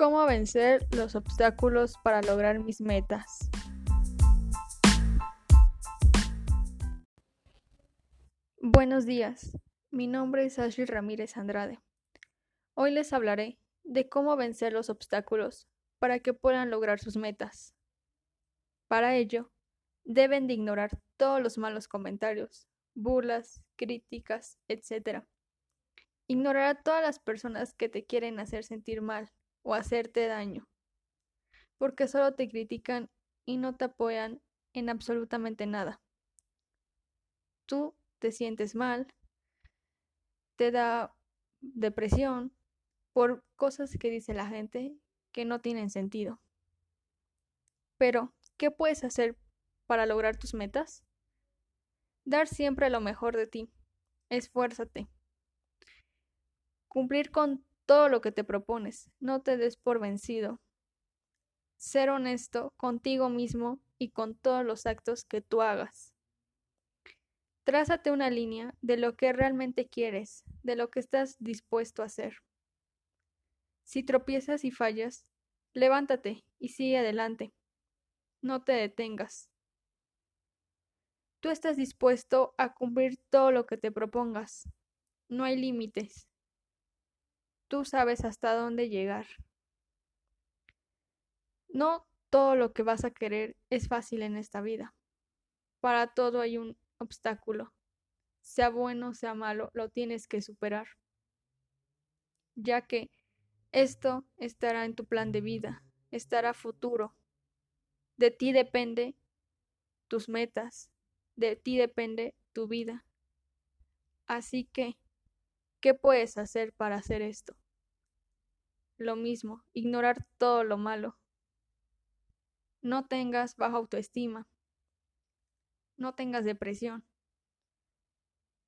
¿Cómo vencer los obstáculos para lograr mis metas? Buenos días, mi nombre es Ashley Ramírez Andrade. Hoy les hablaré de cómo vencer los obstáculos para que puedan lograr sus metas. Para ello, deben de ignorar todos los malos comentarios, burlas, críticas, etc. Ignorar a todas las personas que te quieren hacer sentir mal o hacerte daño, porque solo te critican y no te apoyan en absolutamente nada. Tú te sientes mal, te da depresión por cosas que dice la gente que no tienen sentido. Pero, ¿qué puedes hacer para lograr tus metas? Dar siempre lo mejor de ti. Esfuérzate. Cumplir con todo lo que te propones, no te des por vencido. Ser honesto contigo mismo y con todos los actos que tú hagas. Trázate una línea de lo que realmente quieres, de lo que estás dispuesto a hacer. Si tropiezas y fallas, levántate y sigue adelante. No te detengas. Tú estás dispuesto a cumplir todo lo que te propongas. No hay límites. Tú sabes hasta dónde llegar. No todo lo que vas a querer es fácil en esta vida. Para todo hay un obstáculo. Sea bueno, sea malo, lo tienes que superar. Ya que esto estará en tu plan de vida, estará futuro. De ti depende tus metas, de ti depende tu vida. Así que, ¿qué puedes hacer para hacer esto? Lo mismo, ignorar todo lo malo. No tengas baja autoestima. No tengas depresión,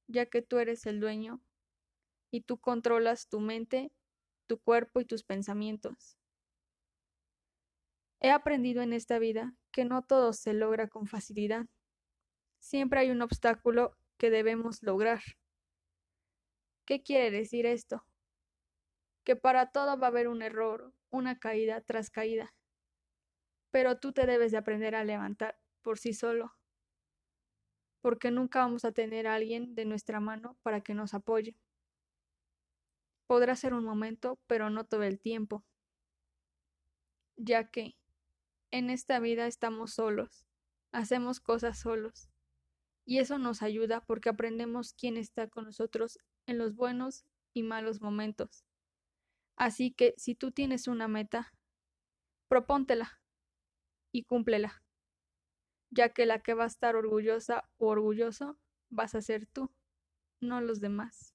ya que tú eres el dueño y tú controlas tu mente, tu cuerpo y tus pensamientos. He aprendido en esta vida que no todo se logra con facilidad. Siempre hay un obstáculo que debemos lograr. ¿Qué quiere decir esto? que para todo va a haber un error, una caída tras caída. Pero tú te debes de aprender a levantar por sí solo, porque nunca vamos a tener a alguien de nuestra mano para que nos apoye. Podrá ser un momento, pero no todo el tiempo, ya que en esta vida estamos solos, hacemos cosas solos, y eso nos ayuda porque aprendemos quién está con nosotros en los buenos y malos momentos. Así que si tú tienes una meta, propóntela y cúmplela, ya que la que va a estar orgullosa o orgulloso vas a ser tú, no los demás.